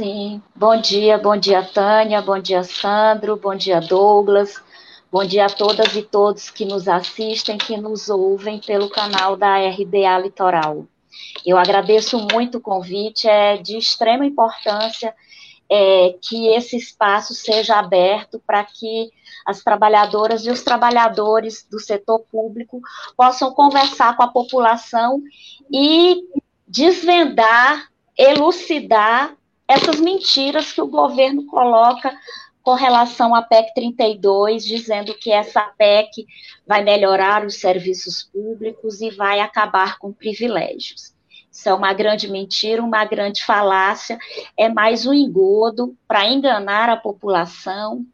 Sim, bom dia, bom dia, Tânia, bom dia, Sandro, bom dia, Douglas, bom dia a todas e todos que nos assistem, que nos ouvem pelo canal da RDA Litoral. Eu agradeço muito o convite, é de extrema importância é, que esse espaço seja aberto para que as trabalhadoras e os trabalhadores do setor público possam conversar com a população e desvendar, elucidar essas mentiras que o governo coloca com relação à PEC 32, dizendo que essa PEC vai melhorar os serviços públicos e vai acabar com privilégios. Isso é uma grande mentira, uma grande falácia, é mais um engodo para enganar a população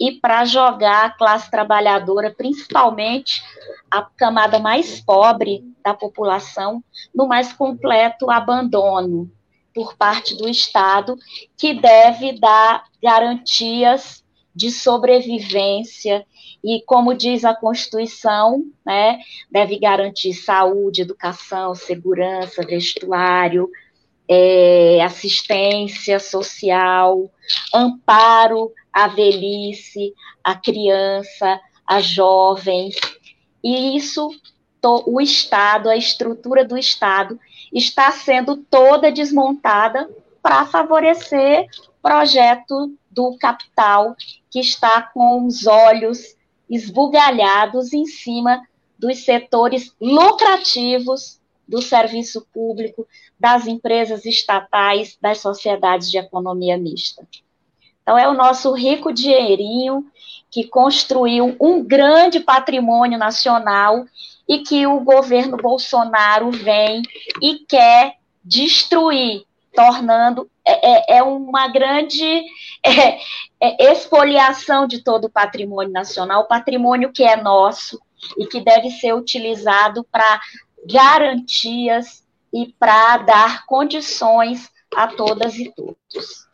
e para jogar a classe trabalhadora, principalmente a camada mais pobre da população, no mais completo abandono por parte do Estado, que deve dar garantias de sobrevivência e, como diz a Constituição, né, deve garantir saúde, educação, segurança, vestuário, é, assistência social, amparo à velhice, à criança, a jovens. E isso, o Estado, a estrutura do Estado, está sendo toda desmontada para favorecer projeto do capital que está com os olhos esbugalhados em cima dos setores lucrativos do serviço público, das empresas estatais, das sociedades de economia mista. Então, é o nosso rico dinheirinho que construiu um grande patrimônio nacional e que o governo Bolsonaro vem e quer destruir, tornando é, é, é uma grande é, é, expoliação de todo o patrimônio nacional, patrimônio que é nosso e que deve ser utilizado para garantias e para dar condições a todas e todos.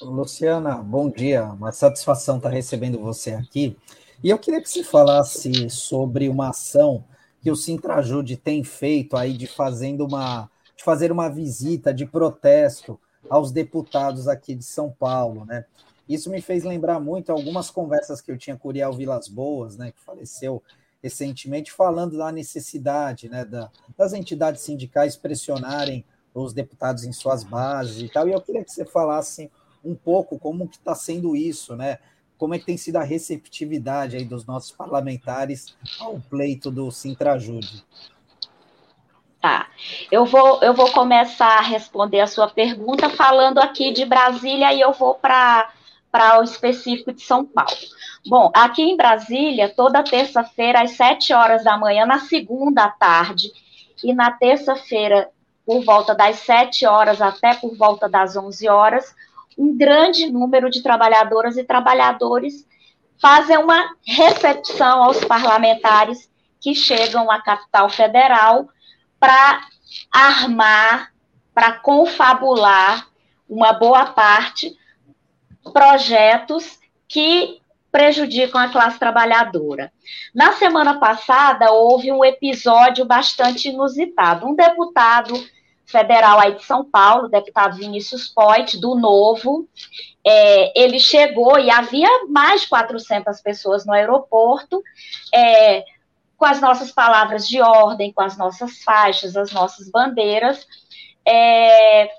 Luciana, bom dia. Uma satisfação estar recebendo você aqui. E eu queria que você falasse sobre uma ação que o Sintrajude tem feito aí de fazendo uma de fazer uma visita de protesto aos deputados aqui de São Paulo, né? Isso me fez lembrar muito algumas conversas que eu tinha com Uriel Vilas Boas, né, que faleceu recentemente, falando da necessidade, né, da, das entidades sindicais pressionarem os deputados em suas bases e tal. E eu queria que você falasse um pouco como que está sendo isso, né? Como é que tem sido a receptividade aí dos nossos parlamentares ao pleito do Sintrajude? Tá. Eu vou, eu vou começar a responder a sua pergunta falando aqui de Brasília e eu vou para para o específico de São Paulo. Bom, aqui em Brasília, toda terça-feira, às 7 horas da manhã, na segunda tarde, e na terça-feira, por volta das 7 horas até por volta das 11 horas, um grande número de trabalhadoras e trabalhadores fazem uma recepção aos parlamentares que chegam à capital federal para armar, para confabular uma boa parte projetos que prejudicam a classe trabalhadora. Na semana passada, houve um episódio bastante inusitado. Um deputado federal aí de São Paulo, deputado Vinícius Poit, do Novo, é, ele chegou e havia mais de 400 pessoas no aeroporto, é, com as nossas palavras de ordem, com as nossas faixas, as nossas bandeiras, é,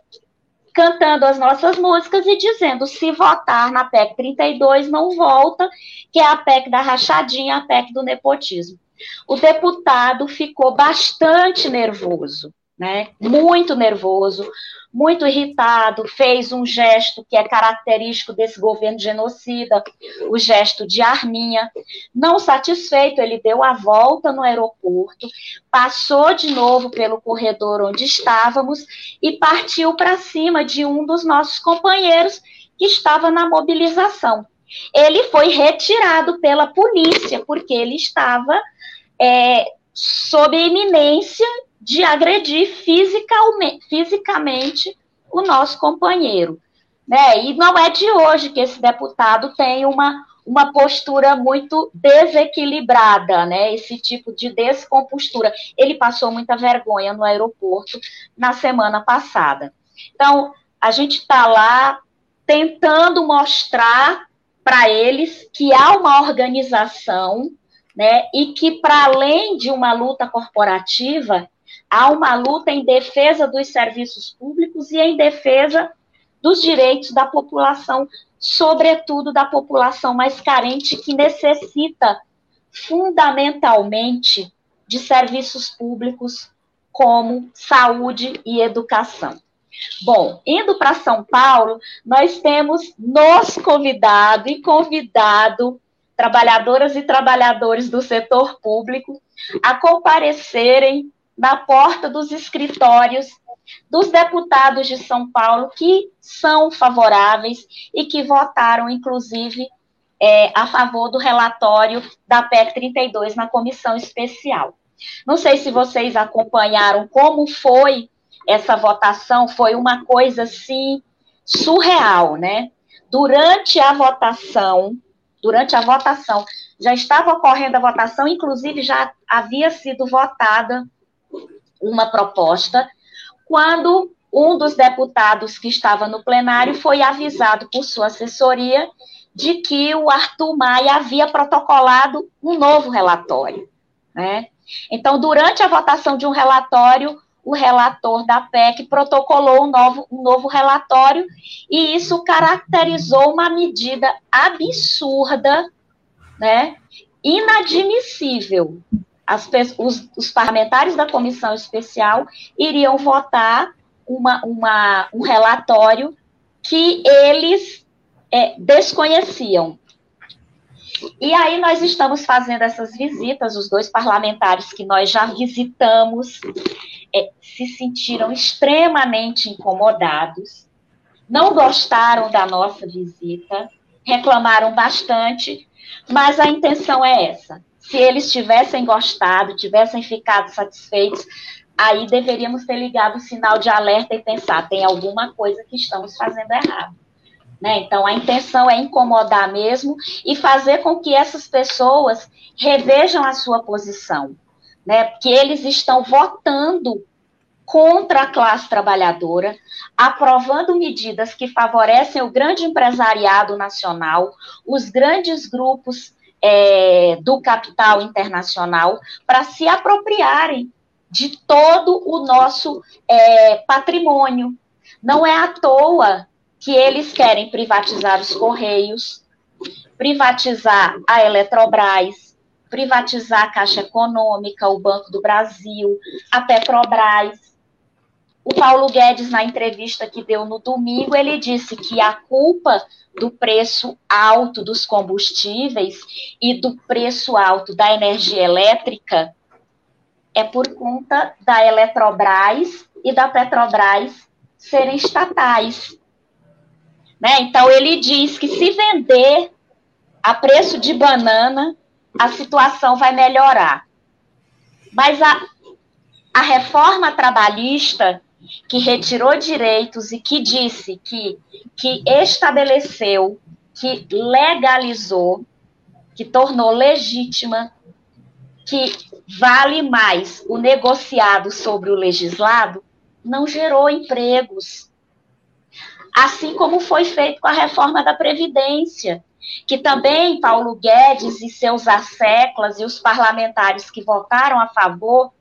cantando as nossas músicas e dizendo: se votar na PEC 32, não volta, que é a PEC da rachadinha, a PEC do nepotismo. O deputado ficou bastante nervoso né? Muito nervoso, muito irritado, fez um gesto que é característico desse governo genocida, o gesto de arminha. Não satisfeito, ele deu a volta no aeroporto, passou de novo pelo corredor onde estávamos e partiu para cima de um dos nossos companheiros que estava na mobilização. Ele foi retirado pela polícia, porque ele estava é, sob iminência de agredir fisicamente o nosso companheiro. Né? E não é de hoje que esse deputado tem uma, uma postura muito desequilibrada, né? Esse tipo de descompostura. Ele passou muita vergonha no aeroporto na semana passada. Então, a gente está lá tentando mostrar para eles que há uma organização, né? E que, para além de uma luta corporativa, há uma luta em defesa dos serviços públicos e em defesa dos direitos da população, sobretudo da população mais carente, que necessita fundamentalmente de serviços públicos como saúde e educação. Bom, indo para São Paulo, nós temos nos convidado e convidado trabalhadoras e trabalhadores do setor público a comparecerem na porta dos escritórios dos deputados de São Paulo que são favoráveis e que votaram, inclusive, é, a favor do relatório da PEC 32 na comissão especial. Não sei se vocês acompanharam como foi essa votação, foi uma coisa assim surreal, né? Durante a votação, durante a votação, já estava ocorrendo a votação, inclusive já havia sido votada uma proposta quando um dos deputados que estava no plenário foi avisado por sua assessoria de que o Arthur Maia havia protocolado um novo relatório. Né? Então, durante a votação de um relatório, o relator da PEC protocolou um novo, um novo relatório e isso caracterizou uma medida absurda, né, inadmissível as, os, os, parlamentares da comissão especial iriam votar uma, uma, um relatório que eles é, desconheciam. E aí nós estamos fazendo essas visitas, os dois parlamentares que nós já visitamos é, se sentiram extremamente incomodados, não gostaram da nossa visita, reclamaram bastante, mas a intenção é essa: se eles tivessem gostado, tivessem ficado satisfeitos, aí deveríamos ter ligado o sinal de alerta e pensar, tem alguma coisa que estamos fazendo errado. Né? Então, a intenção é incomodar mesmo e fazer com que essas pessoas revejam a sua posição, né? que eles estão votando contra a classe trabalhadora, aprovando medidas que favorecem o grande empresariado nacional, os grandes grupos é, do capital internacional para se apropriarem de todo o nosso é, patrimônio. Não é à toa que eles querem privatizar os Correios, privatizar a Eletrobras, privatizar a Caixa Econômica, o Banco do Brasil, a Petrobras. O Paulo Guedes, na entrevista que deu no domingo, ele disse que a culpa do preço alto dos combustíveis e do preço alto da energia elétrica é por conta da Eletrobras e da Petrobras serem estatais. Né? Então, ele diz que se vender a preço de banana, a situação vai melhorar. Mas a, a reforma trabalhista que retirou direitos e que disse que, que estabeleceu, que legalizou, que tornou legítima, que vale mais o negociado sobre o legislado, não gerou empregos. Assim como foi feito com a reforma da Previdência, que também Paulo Guedes e seus asseclas e os parlamentares que votaram a favor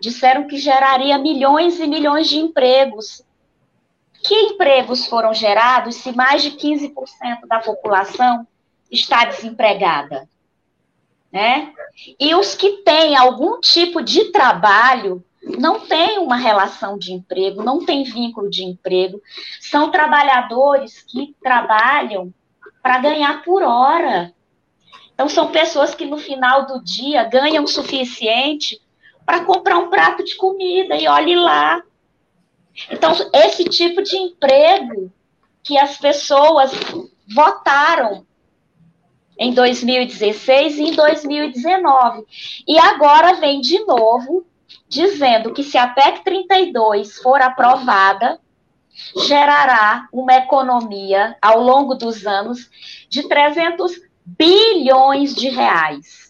disseram que geraria milhões e milhões de empregos. Que empregos foram gerados se mais de 15% da população está desempregada? Né? E os que têm algum tipo de trabalho não têm uma relação de emprego, não têm vínculo de emprego, são trabalhadores que trabalham para ganhar por hora. Então, são pessoas que no final do dia ganham o suficiente para comprar um prato de comida e olhe lá. Então, esse tipo de emprego que as pessoas votaram em 2016 e em 2019. E agora vem de novo dizendo que se a PEC 32 for aprovada, gerará uma economia ao longo dos anos de 300 bilhões de reais.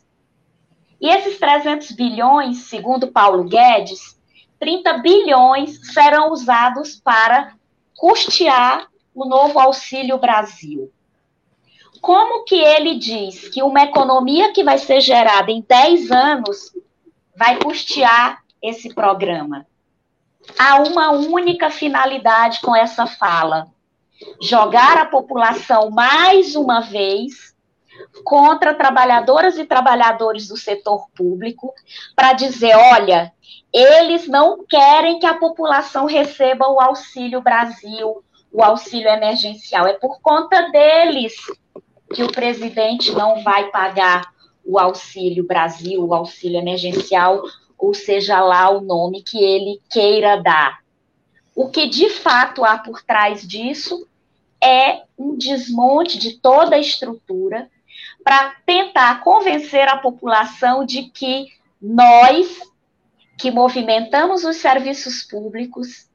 E esses 300 bilhões, segundo Paulo Guedes, 30 bilhões serão usados para custear o novo Auxílio Brasil. Como que ele diz que uma economia que vai ser gerada em 10 anos vai custear esse programa? Há uma única finalidade com essa fala: jogar a população mais uma vez contra trabalhadoras e trabalhadores do setor público para dizer, olha, eles não querem que a população receba o Auxílio Brasil, o auxílio emergencial. É por conta deles que o presidente não vai pagar o Auxílio Brasil, o auxílio emergencial, ou seja lá o nome que ele queira dar. O que de fato há por trás disso é um desmonte de toda a estrutura para tentar convencer a população de que nós, que movimentamos os serviços públicos,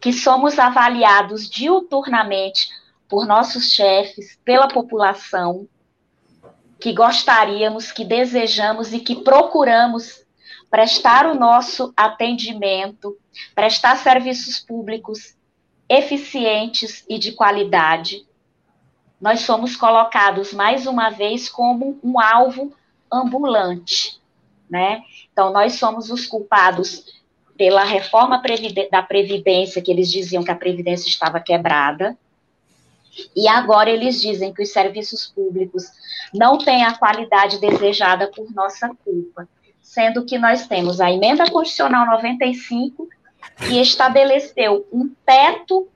que somos avaliados diuturnamente por nossos chefes, pela população, que gostaríamos, que desejamos e que procuramos prestar o nosso atendimento, prestar serviços públicos eficientes e de qualidade, nós somos colocados mais uma vez como um alvo ambulante, né? Então nós somos os culpados pela reforma da previdência que eles diziam que a previdência estava quebrada. E agora eles dizem que os serviços públicos não têm a qualidade desejada por nossa culpa, sendo que nós temos a emenda constitucional 95 que estabeleceu um teto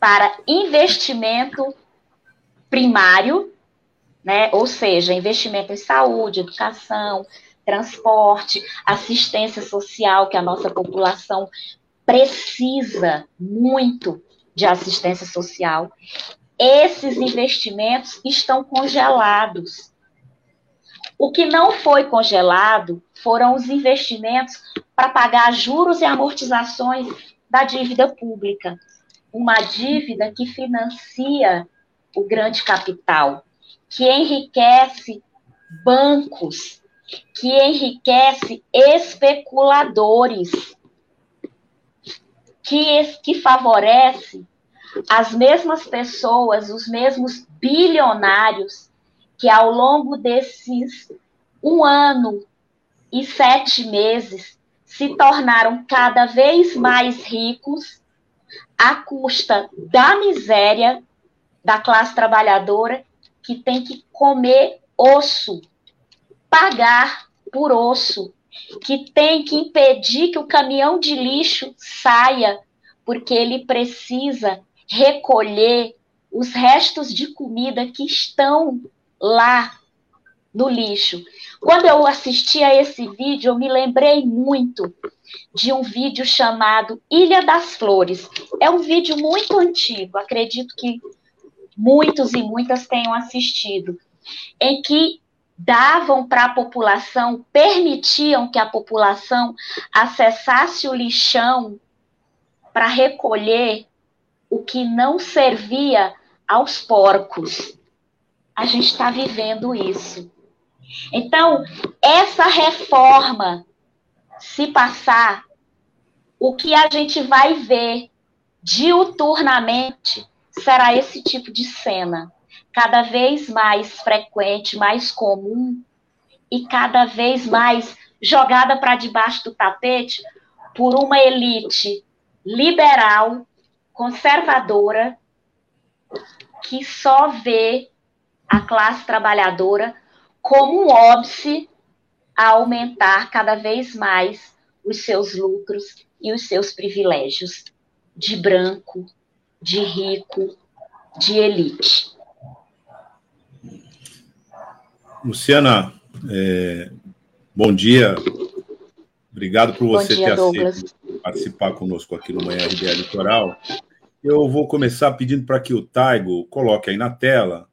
para investimento primário, né? Ou seja, investimento em saúde, educação, transporte, assistência social, que a nossa população precisa muito de assistência social. Esses investimentos estão congelados. O que não foi congelado foram os investimentos para pagar juros e amortizações da dívida pública. Uma dívida que financia o grande capital, que enriquece bancos, que enriquece especuladores, que, que favorece as mesmas pessoas, os mesmos bilionários que ao longo desses um ano e sete meses se tornaram cada vez mais ricos à custa da miséria da classe trabalhadora que tem que comer osso, pagar por osso, que tem que impedir que o caminhão de lixo saia, porque ele precisa recolher os restos de comida que estão lá no lixo. Quando eu assisti a esse vídeo, eu me lembrei muito de um vídeo chamado Ilha das Flores. É um vídeo muito antigo, acredito que muitos e muitas tenham assistido, em que davam para a população, permitiam que a população acessasse o lixão para recolher o que não servia aos porcos. A gente está vivendo isso. Então, essa reforma, se passar, o que a gente vai ver diuturnamente será esse tipo de cena, cada vez mais frequente, mais comum e cada vez mais jogada para debaixo do tapete por uma elite liberal, conservadora, que só vê a classe trabalhadora como um óbice a aumentar cada vez mais os seus lucros e os seus privilégios de branco, de rico, de elite. Luciana, é, bom dia. Obrigado por você dia, ter Douglas. aceito participar conosco aqui no Manhã RBA Litoral. Eu vou começar pedindo para que o Taigo coloque aí na tela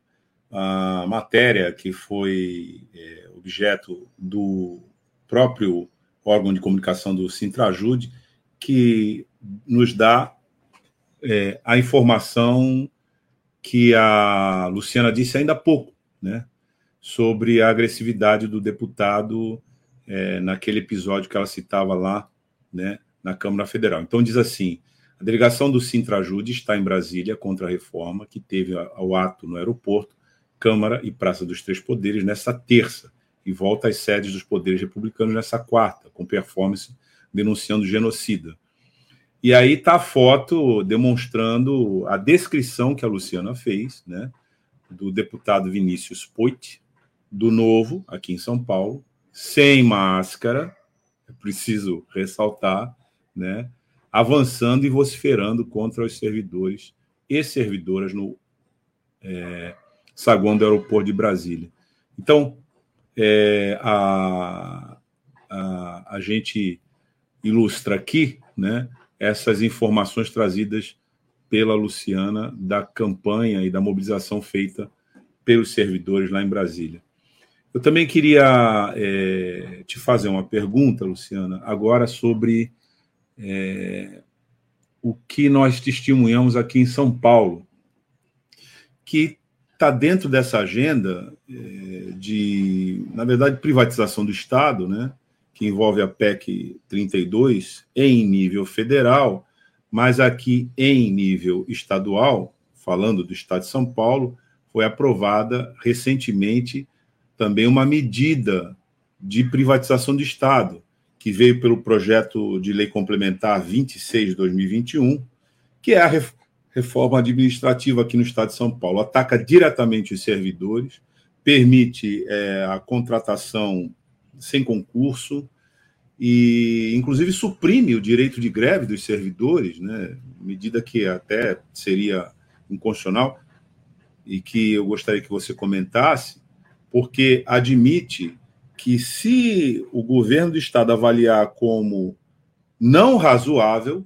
a matéria que foi é, objeto do próprio órgão de comunicação do Sintrajude, que nos dá é, a informação que a Luciana disse ainda há pouco, né, sobre a agressividade do deputado é, naquele episódio que ela citava lá, né, na Câmara Federal. Então diz assim: a delegação do Sintrajude está em Brasília contra a reforma que teve ao ato no aeroporto, Câmara e Praça dos Três Poderes nesta terça e volta às sedes dos poderes republicanos nessa quarta, com performance denunciando genocida. E aí está a foto demonstrando a descrição que a Luciana fez, né, do deputado Vinícius Poit, do Novo, aqui em São Paulo, sem máscara, é preciso ressaltar, né, avançando e vociferando contra os servidores e servidoras no é, saguão do aeroporto de Brasília. Então, é, a, a, a gente ilustra aqui né, essas informações trazidas pela Luciana da campanha e da mobilização feita pelos servidores lá em Brasília. Eu também queria é, te fazer uma pergunta, Luciana, agora sobre é, o que nós testemunhamos aqui em São Paulo, que está dentro dessa agenda é, de, na verdade, privatização do Estado, né, que envolve a PEC 32 em nível federal, mas aqui em nível estadual, falando do Estado de São Paulo, foi aprovada recentemente também uma medida de privatização do Estado, que veio pelo projeto de lei complementar 26 de 2021, que é a reforma administrativa aqui no Estado de São Paulo. Ataca diretamente os servidores, permite é, a contratação sem concurso e, inclusive, suprime o direito de greve dos servidores, né? medida que até seria inconstitucional e que eu gostaria que você comentasse, porque admite que se o governo do estado avaliar como não razoável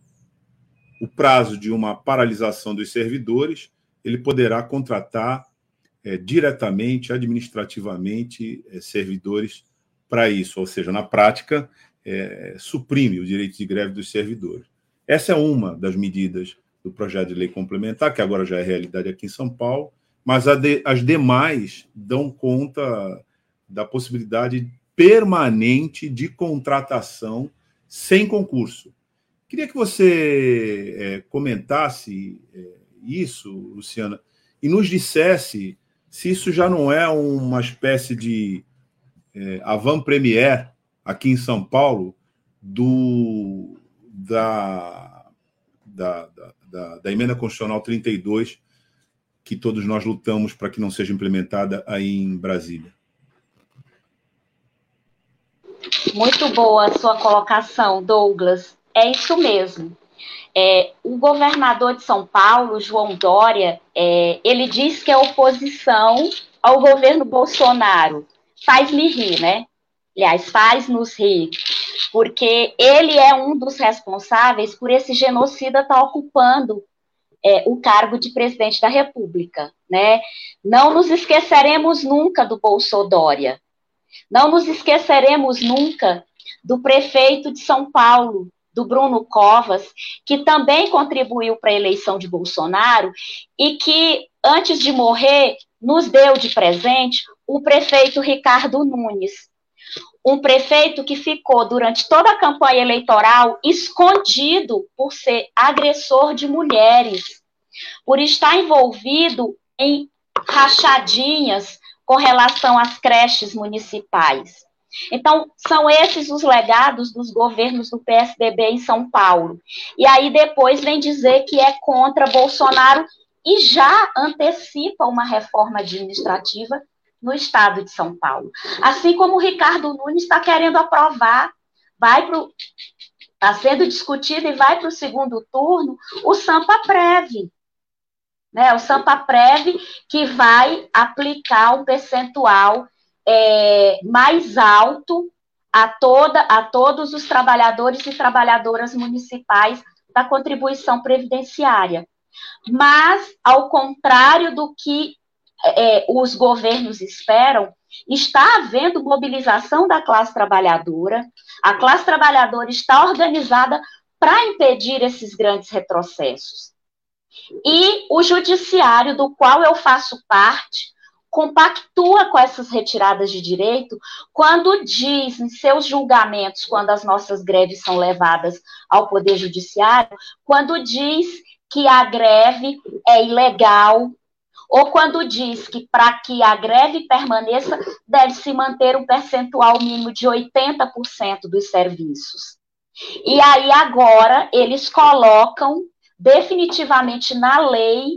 o prazo de uma paralisação dos servidores, ele poderá contratar é, diretamente, administrativamente, é, servidores para isso, ou seja, na prática, é, suprime o direito de greve dos servidores. Essa é uma das medidas do projeto de lei complementar, que agora já é realidade aqui em São Paulo, mas de, as demais dão conta da possibilidade permanente de contratação sem concurso. Queria que você é, comentasse é, isso, Luciana, e nos dissesse se isso já não é uma espécie de é, avant-première aqui em São Paulo do, da, da, da, da emenda constitucional 32 que todos nós lutamos para que não seja implementada aí em Brasília. Muito boa a sua colocação, Douglas. É isso mesmo. É, o governador de São Paulo, João Dória, é, ele diz que é oposição ao governo Bolsonaro. Faz-me rir, né? Aliás, faz-nos rir, porque ele é um dos responsáveis por esse genocida estar tá ocupando é, o cargo de presidente da República, né? Não nos esqueceremos nunca do Bolsodória, não nos esqueceremos nunca do prefeito de São Paulo, do Bruno Covas, que também contribuiu para a eleição de Bolsonaro e que, antes de morrer, nos deu de presente o prefeito Ricardo Nunes. Um prefeito que ficou durante toda a campanha eleitoral escondido por ser agressor de mulheres, por estar envolvido em rachadinhas com relação às creches municipais. Então, são esses os legados dos governos do PSDB em São Paulo. E aí depois vem dizer que é contra Bolsonaro e já antecipa uma reforma administrativa no estado de São Paulo. Assim como o Ricardo Nunes está querendo aprovar, vai para está sendo discutido e vai para o segundo turno o Sampa Preve, né? O Sampa Preve que vai aplicar um percentual é, mais alto a, toda, a todos os trabalhadores e trabalhadoras municipais da contribuição previdenciária. Mas, ao contrário do que é, os governos esperam, está havendo mobilização da classe trabalhadora, a classe trabalhadora está organizada para impedir esses grandes retrocessos. E o judiciário, do qual eu faço parte, compactua com essas retiradas de direito quando diz em seus julgamentos, quando as nossas greves são levadas ao Poder Judiciário, quando diz que a greve é ilegal, ou quando diz que para que a greve permaneça, deve se manter um percentual mínimo de 80% dos serviços. E aí agora eles colocam definitivamente na lei,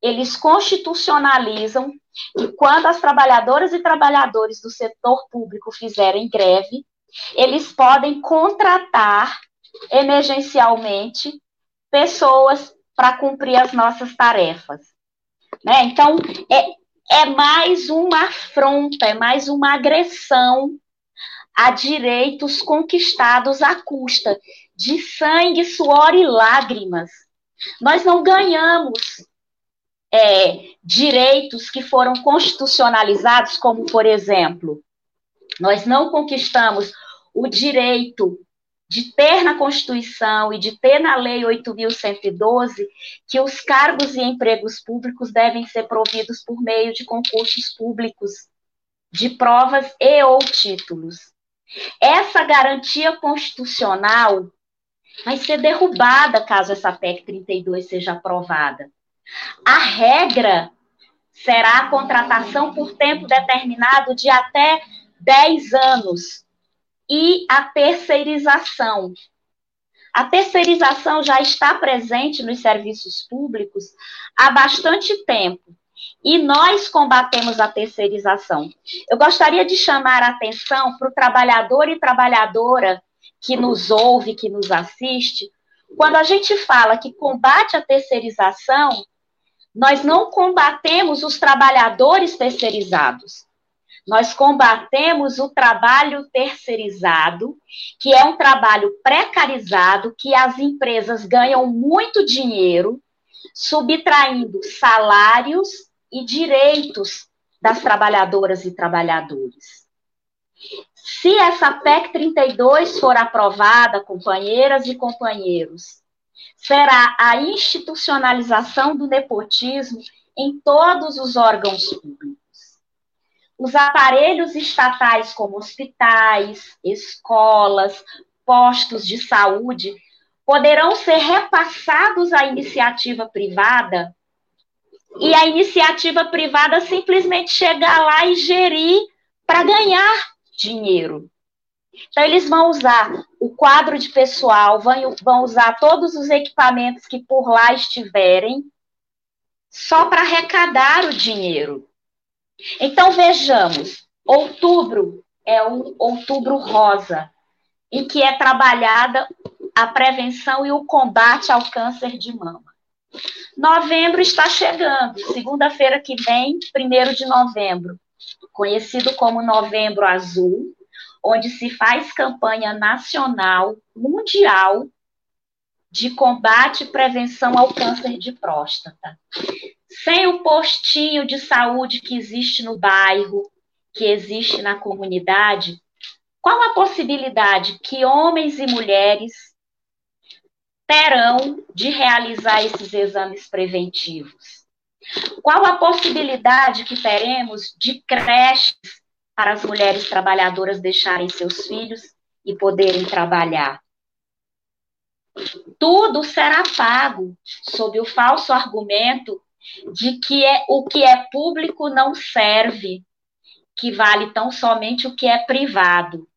eles constitucionalizam que quando as trabalhadoras e trabalhadores do setor público fizerem greve, eles podem contratar emergencialmente pessoas para cumprir as nossas tarefas. Né? Então, é, é mais uma afronta, é mais uma agressão a direitos conquistados à custa de sangue, suor e lágrimas. Nós não ganhamos é, direitos que foram constitucionalizados, como, por exemplo, nós não conquistamos o direito de ter na Constituição e de ter na Lei 8.112 que os cargos e empregos públicos devem ser providos por meio de concursos públicos de provas e ou títulos. Essa garantia constitucional vai ser derrubada caso essa PEC 32 seja aprovada. A regra será a contratação por tempo determinado de até 10 anos e a terceirização. A terceirização já está presente nos serviços públicos há bastante tempo. E nós combatemos a terceirização. Eu gostaria de chamar a atenção para o trabalhador e trabalhadora que nos ouve, que nos assiste. Quando a gente fala que combate a terceirização, nós não combatemos os trabalhadores terceirizados. Nós combatemos o trabalho terceirizado, que é um trabalho precarizado, que as empresas ganham muito dinheiro, subtraindo salários e direitos das trabalhadoras e trabalhadores. Se essa PEC 32 for aprovada, companheiras e companheiros, será a institucionalização do nepotismo em todos os órgãos públicos. Os aparelhos estatais, como hospitais, escolas, postos de saúde, poderão ser repassados à iniciativa privada e a iniciativa privada simplesmente chegar lá e gerir para ganhar dinheiro. Então, eles vão usar o quadro de pessoal, vão, usar todos os equipamentos que por lá estiverem, só para arrecadar o dinheiro. Então vejamos, outubro é o outubro rosa, em que é trabalhada a prevenção e o combate ao câncer de mama. Novembro está chegando, segunda-feira que vem, primeiro de novembro, conhecido como Novembro Azul, onde se faz campanha nacional, mundial, de combate e prevenção ao câncer de próstata sem o postinho de saúde que existe no bairro, que existe na comunidade, qual a possibilidade que homens e mulheres terão de realizar esses exames preventivos? Qual a possibilidade que teremos de creches para as mulheres trabalhadoras deixarem seus filhos e poderem trabalhar? Tudo será pago sob o falso argumento de que é, o que é público não serve, que vale tão somente o que é privado.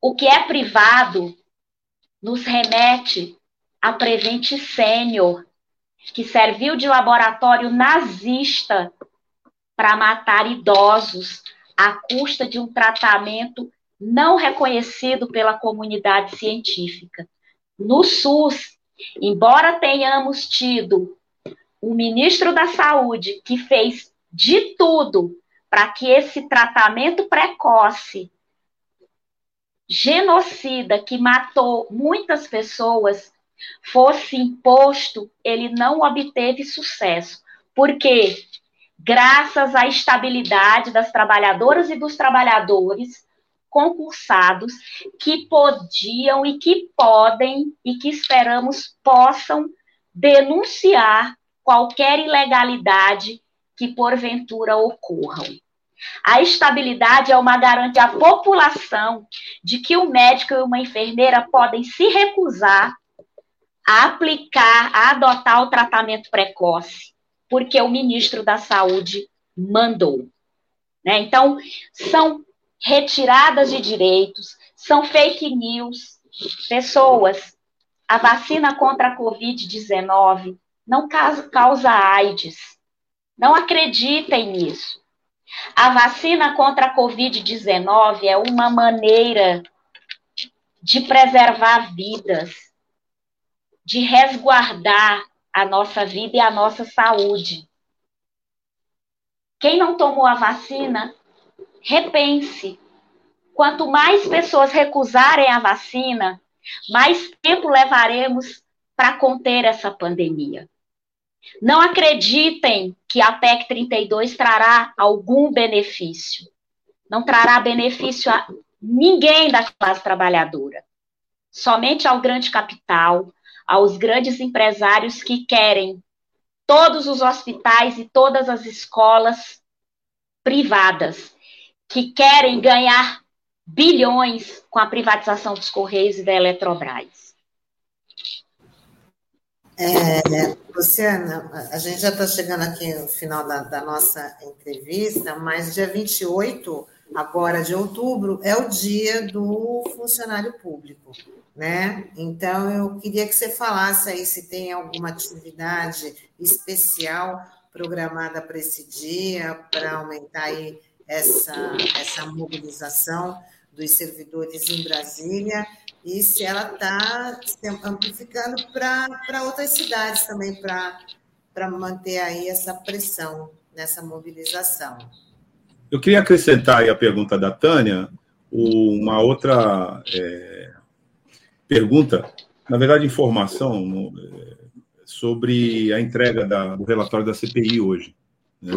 O que é privado nos remete a Prevent Sênior, que serviu de laboratório nazista para matar idosos à custa de um tratamento não reconhecido pela comunidade científica. No SUS, embora tenhamos tido o ministro da Saúde, que fez de tudo para que esse tratamento precoce, genocida, que matou muitas pessoas, fosse imposto, ele não obteve sucesso. Porque, graças à estabilidade das trabalhadoras e dos trabalhadores concursados, que podiam e que podem e que esperamos possam denunciar qualquer ilegalidade que porventura ocorram. A estabilidade é uma garantia à população de que o médico e uma enfermeira podem se recusar a aplicar, a adotar o tratamento precoce, porque o ministro da Saúde mandou. Né? Então, são retiradas de direitos, são fake news. Pessoas, a vacina contra a Covid-19 não causa AIDS. Não acreditem nisso. A vacina contra a Covid-19 é uma maneira de preservar vidas, de resguardar a nossa vida e a nossa saúde. Quem não tomou a vacina, repense. Quanto mais pessoas recusarem a vacina, mais tempo levaremos para conter essa pandemia. Não acreditem que a PEC 32 trará algum benefício. Não trará benefício a ninguém da classe trabalhadora. Somente ao grande capital, aos grandes empresários que querem todos os hospitais e todas as escolas privadas, que querem ganhar bilhões com a privatização dos Correios e da Eletrobras. É, Luciana, a gente já está chegando aqui no final da, da, nossa entrevista, mas dia 28, agora de outubro, é o dia do funcionário público, né? Então, eu queria que você falasse aí se tem alguma atividade especial programada para esse dia, para aumentar aí essa, essa mobilização dos servidores em Brasília e se ela está amplificando para outras cidades também, para manter aí essa pressão nessa mobilização. Eu queria acrescentar aí a pergunta da Tânia, uma outra é, pergunta, na verdade, informação é, sobre a entrega da, do relatório da CPI hoje. Né?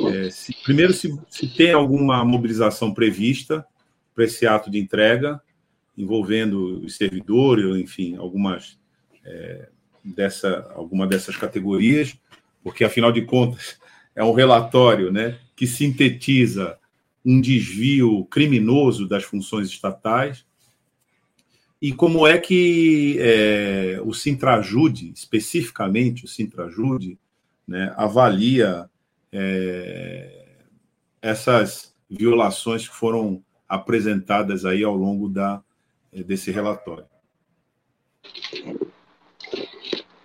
É, se, primeiro, se, se tem alguma mobilização prevista para esse ato de entrega, envolvendo os servidores, enfim, algumas é, dessa, alguma dessas categorias, porque afinal de contas é um relatório, né, que sintetiza um desvio criminoso das funções estatais. E como é que é, o Sintrajude, especificamente o Sintrajude, né, avalia é, essas violações que foram apresentadas aí ao longo da, desse relatório.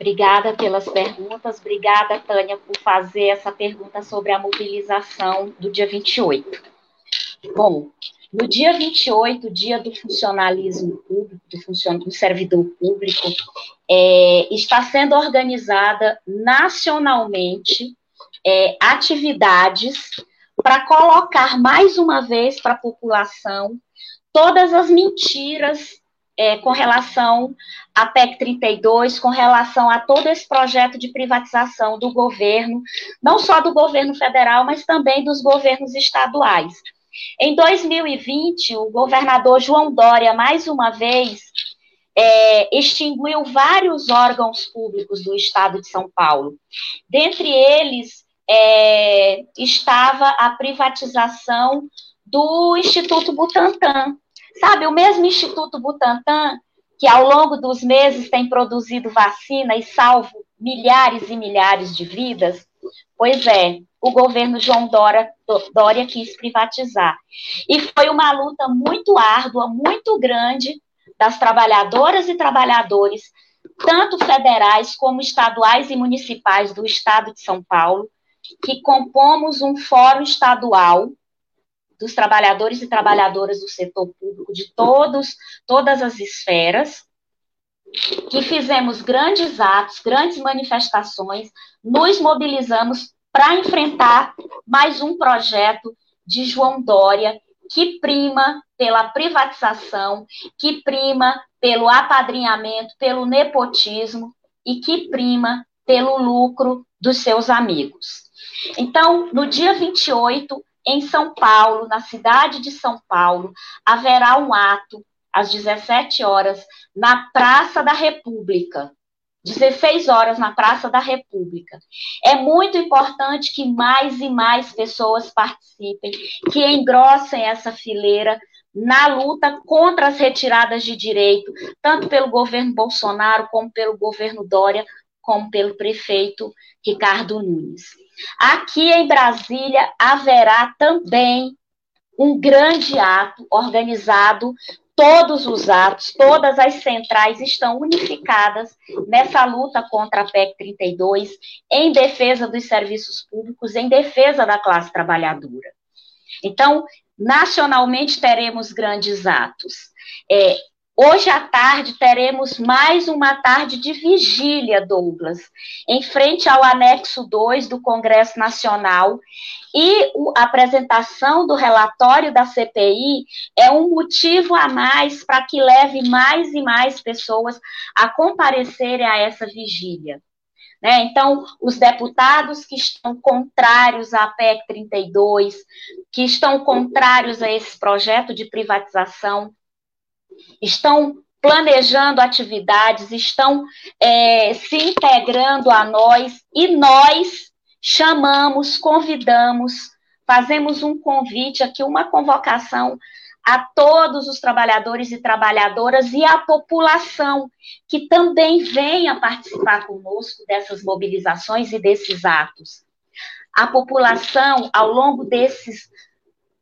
Obrigada pelas perguntas. Obrigada, Tânia, por fazer essa pergunta sobre a mobilização do dia 28. Bom, no dia 28, dia do funcionalismo público, do, funcion... do servidor público, é, está sendo organizada nacionalmente é, atividades para colocar mais uma vez para a população todas as mentiras é, com relação à PEC 32, com relação a todo esse projeto de privatização do governo, não só do governo federal, mas também dos governos estaduais. Em 2020, o governador João Dória, mais uma vez, é, extinguiu vários órgãos públicos do estado de São Paulo. Dentre eles, é, estava a privatização do Instituto Butantan. Sabe, o mesmo Instituto Butantan, que ao longo dos meses tem produzido vacina e salvo milhares e milhares de vidas, pois é, o governo João Dória, Dória quis privatizar. E foi uma luta muito árdua, muito grande das trabalhadoras e trabalhadores, tanto federais como estaduais e municipais do estado de São Paulo, que compomos um fórum estadual dos trabalhadores e trabalhadoras do setor público de todos, todas as esferas, que fizemos grandes atos, grandes manifestações, nos mobilizamos para enfrentar mais um projeto de João Dória que prima pela privatização, que prima pelo apadrinhamento, pelo nepotismo e que prima pelo lucro dos seus amigos. Então, no dia 28, em São Paulo, na cidade de São Paulo, haverá um ato às 17 horas na Praça da República. 16 horas na Praça da República. É muito importante que mais e mais pessoas participem, que engrossem essa fileira na luta contra as retiradas de direito, tanto pelo governo Bolsonaro, como pelo governo Dória, como pelo prefeito Ricardo Nunes. Aqui em Brasília haverá também um grande ato organizado todos os atos, todas as centrais estão unificadas nessa luta contra a PEC 32, em defesa dos serviços públicos, em defesa da classe trabalhadora. Então, nacionalmente teremos grandes atos. É, Hoje à tarde teremos mais uma tarde de vigília, Douglas, em frente ao anexo 2 do Congresso Nacional. E a apresentação do relatório da CPI é um motivo a mais para que leve mais e mais pessoas a comparecerem a essa vigília. Né? Então, os deputados que estão contrários à PEC 32, que estão contrários a esse projeto de privatização, estão planejando atividades, estão é, se integrando a nós e nós chamamos, convidamos, fazemos um convite aqui, uma convocação a todos os trabalhadores e trabalhadoras e a população que também venha participar conosco dessas mobilizações e desses atos. A população, ao longo desses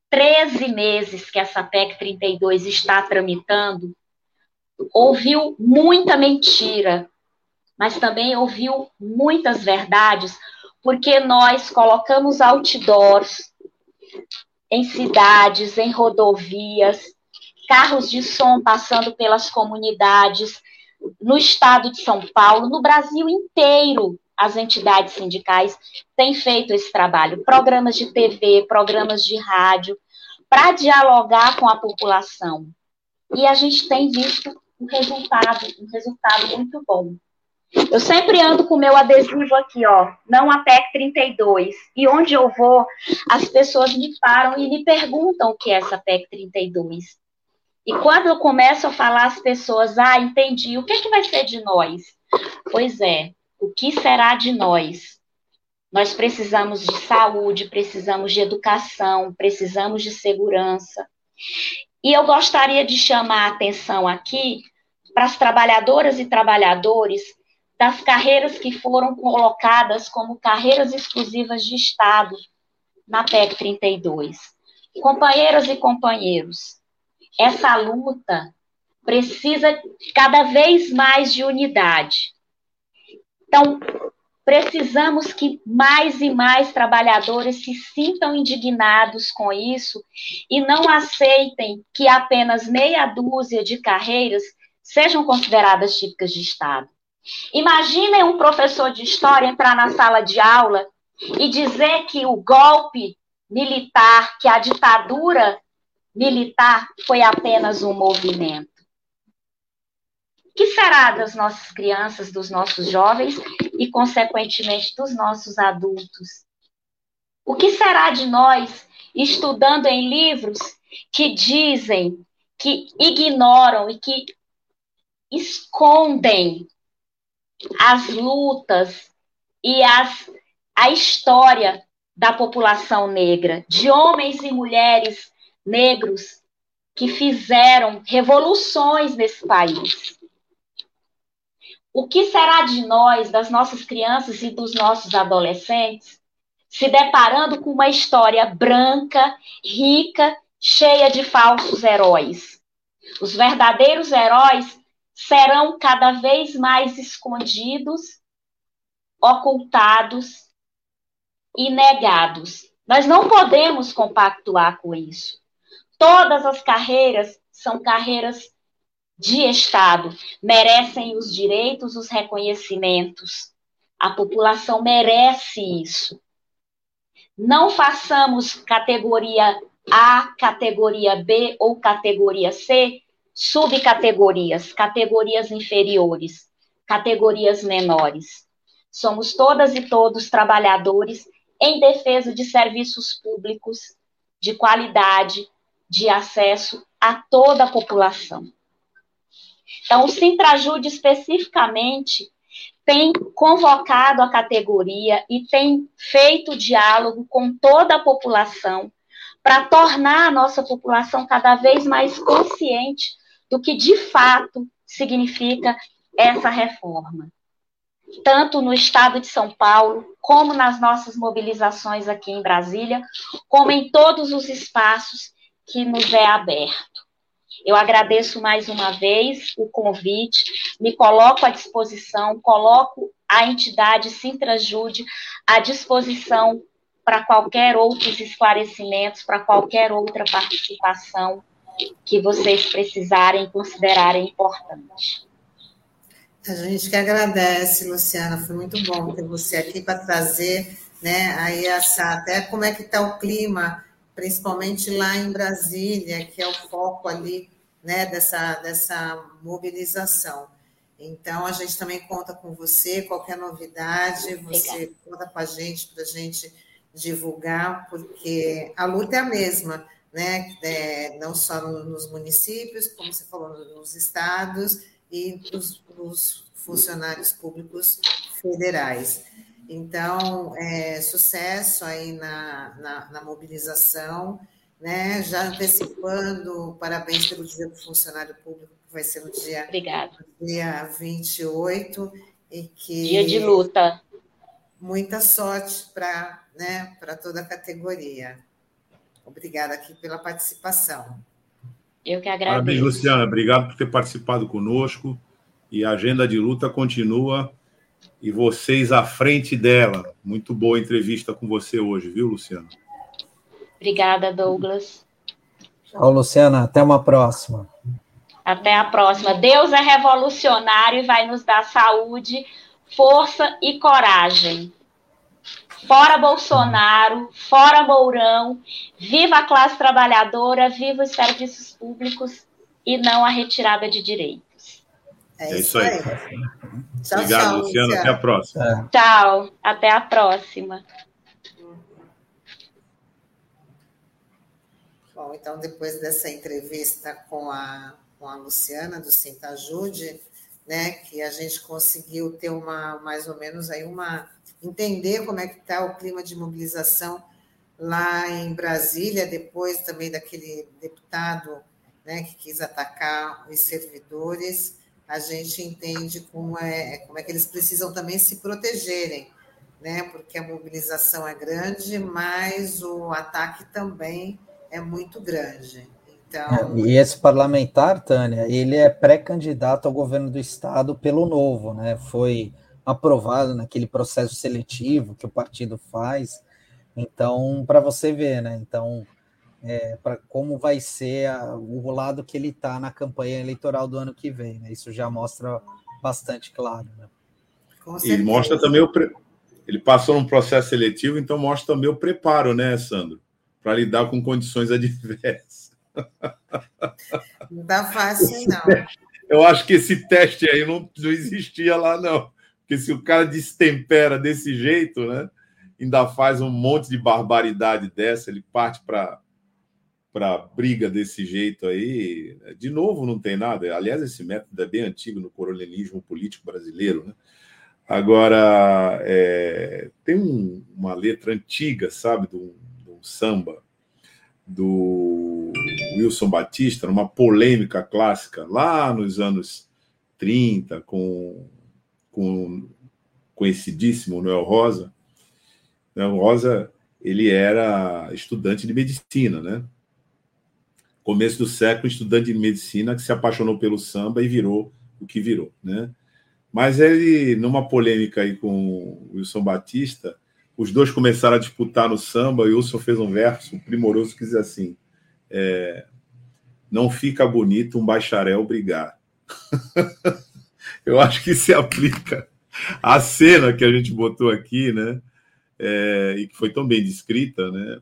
13 meses que essa PEC 32 está tramitando, ouviu muita mentira, mas também ouviu muitas verdades, porque nós colocamos outdoors em cidades, em rodovias, carros de som passando pelas comunidades, no estado de São Paulo, no Brasil inteiro, as entidades sindicais têm feito esse trabalho, programas de TV, programas de rádio, para dialogar com a população. E a gente tem visto um resultado, um resultado muito bom. Eu sempre ando com meu adesivo aqui, ó, não a PEC 32. E onde eu vou, as pessoas me param e me perguntam o que é essa PEC 32. E quando eu começo a falar, as pessoas, ah, entendi, o que, é que vai ser de nós? Pois é, o que será de nós? Nós precisamos de saúde, precisamos de educação, precisamos de segurança. E eu gostaria de chamar a atenção aqui para as trabalhadoras e trabalhadores das carreiras que foram colocadas como carreiras exclusivas de Estado na PEC 32. Companheiras e companheiros, essa luta precisa cada vez mais de unidade. Então, precisamos que mais e mais trabalhadores se sintam indignados com isso e não aceitem que apenas meia dúzia de carreiras sejam consideradas típicas de Estado. Imaginem um professor de história entrar na sala de aula e dizer que o golpe militar, que a ditadura militar foi apenas um movimento que será das nossas crianças, dos nossos jovens e, consequentemente, dos nossos adultos? O que será de nós estudando em livros que dizem, que ignoram e que escondem as lutas e as, a história da população negra, de homens e mulheres negros que fizeram revoluções nesse país. O que será de nós, das nossas crianças e dos nossos adolescentes, se deparando com uma história branca, rica, cheia de falsos heróis? Os verdadeiros heróis serão cada vez mais escondidos, ocultados e negados. Nós não podemos compactuar com isso. Todas as carreiras são carreiras de Estado merecem os direitos, os reconhecimentos. A população merece isso. Não façamos categoria A, categoria B ou categoria C, subcategorias, categorias inferiores, categorias menores. Somos todas e todos trabalhadores em defesa de serviços públicos de qualidade, de acesso a toda a população. Então, o Sintrajude, especificamente, tem convocado a categoria e tem feito diálogo com toda a população para tornar a nossa população cada vez mais consciente do que de fato significa essa reforma. Tanto no estado de São Paulo, como nas nossas mobilizações aqui em Brasília, como em todos os espaços que nos é aberto. Eu agradeço mais uma vez o convite, me coloco à disposição, coloco a entidade Sintrajude à disposição para qualquer outros esclarecimentos, para qualquer outra participação que vocês precisarem considerarem importante. A gente que agradece, Luciana, foi muito bom ter você aqui para trazer, né, aí essa, até como é que está o clima principalmente lá em Brasília, que é o foco ali né, dessa, dessa mobilização. Então, a gente também conta com você, qualquer novidade, você Obrigada. conta com a gente para a gente divulgar, porque a luta é a mesma, né? É, não só nos municípios, como você falou, nos estados e nos, nos funcionários públicos federais. Então, é, sucesso aí na, na, na, mobilização, né? já antecipando, parabéns pelo Dia do Funcionário Público, que vai ser no dia, Obrigada. dia 28. E que, dia de luta. Muita sorte para né, toda a categoria. Obrigada aqui pela participação. Eu que agradeço. Parabéns, Luciana. Obrigado por ter participado conosco. E a agenda de luta continua e vocês à frente dela. Muito boa entrevista com você hoje, viu, Luciana? Obrigada, Douglas. Tchau, Luciana. Até uma próxima. Até a próxima. Deus é revolucionário e vai nos dar saúde, força e coragem. Fora Bolsonaro, fora Mourão, viva a classe trabalhadora, viva os serviços públicos e não a retirada de direitos. É, é isso aí. Tchau, Obrigado, tchau, Luciano. Até a próxima. É. Tchau. Até a próxima. Bom, então, depois dessa entrevista com a, com a Luciana, do Sintajude, né, que a gente conseguiu ter uma, mais ou menos aí uma, entender como é que está o clima de mobilização lá em Brasília, depois também daquele deputado né, que quis atacar os servidores, a gente entende como é, como é que eles precisam também se protegerem, né? Porque a mobilização é grande, mas o ataque também é muito grande. Então... É, e esse parlamentar, Tânia, ele é pré-candidato ao governo do estado pelo Novo, né? Foi aprovado naquele processo seletivo que o partido faz. Então, para você ver, né? Então, é, para como vai ser a, o lado que ele está na campanha eleitoral do ano que vem. Né? Isso já mostra bastante claro. Né? E mostra também o. Pre... Ele passou num processo seletivo, então mostra também o preparo, né, Sandro? Para lidar com condições adversas. Não tá fácil, não. Eu acho que esse teste aí não, não existia lá, não. Porque se o cara destempera desse jeito, né? Ainda faz um monte de barbaridade dessa, ele parte para para briga desse jeito aí, de novo, não tem nada. Aliás, esse método é bem antigo no coronelismo político brasileiro. Né? Agora, é, tem um, uma letra antiga, sabe, do, do samba, do Wilson Batista, uma polêmica clássica, lá nos anos 30, com, com conhecidíssimo Noel Rosa. Noel Rosa, ele era estudante de medicina, né? Começo do século, estudante de medicina que se apaixonou pelo samba e virou o que virou, né? Mas ele, numa polêmica aí com o Wilson Batista, os dois começaram a disputar no samba e o Wilson fez um verso primoroso que diz assim: é, Não fica bonito um bacharel brigar. Eu acho que se aplica à cena que a gente botou aqui, né? É, e que foi tão bem descrita, né?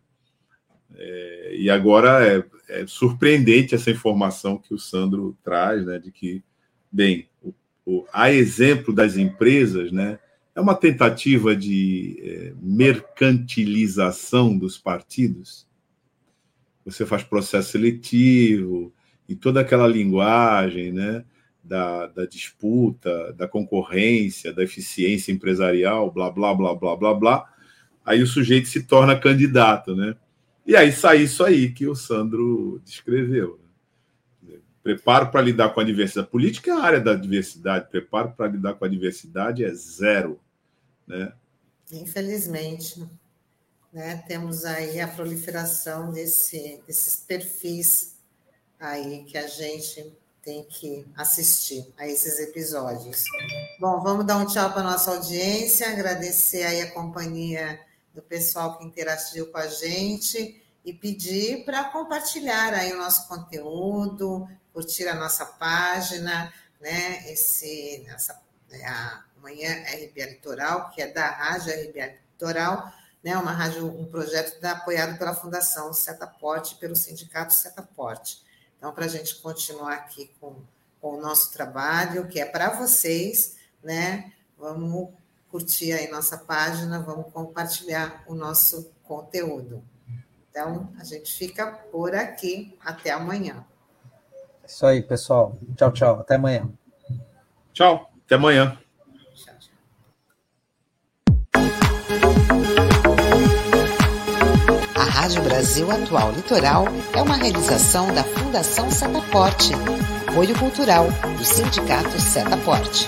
É, e agora é, é, surpreendente essa informação que o Sandro traz, né, de que, bem, o, o, a exemplo das empresas, né, é uma tentativa de é, mercantilização dos partidos. Você faz processo seletivo e toda aquela linguagem, né, da, da, disputa, da concorrência, da eficiência empresarial, blá, blá, blá, blá, blá, blá. Aí o sujeito se torna candidato, né? E aí sai isso aí que o Sandro descreveu. Né? Preparo para lidar com a diversidade. Política é a área da diversidade. Preparo para lidar com a diversidade é zero. Né? Infelizmente. Né? Temos aí a proliferação desse, desses perfis aí que a gente tem que assistir a esses episódios. Bom, vamos dar um tchau para nossa audiência, agradecer aí a companhia do pessoal que interagiu com a gente e pedir para compartilhar aí o nosso conteúdo, curtir a nossa página, né? Esse, essa, né, a Manhã RBA Litoral, que é da Rádio RBA Litoral, né? Uma rádio, um projeto da, apoiado pela Fundação Setaporte, pelo Sindicato Setaporte. Então, para a gente continuar aqui com, com o nosso trabalho, que é para vocês, né? Vamos curtir aí nossa página, vamos compartilhar o nosso conteúdo. Então, a gente fica por aqui. Até amanhã. Isso aí, pessoal. Tchau, tchau. Até amanhã. Tchau. Até amanhã. A Rádio Brasil Atual Litoral é uma realização da Fundação Setaporte, apoio cultural do Sindicato Setaporte.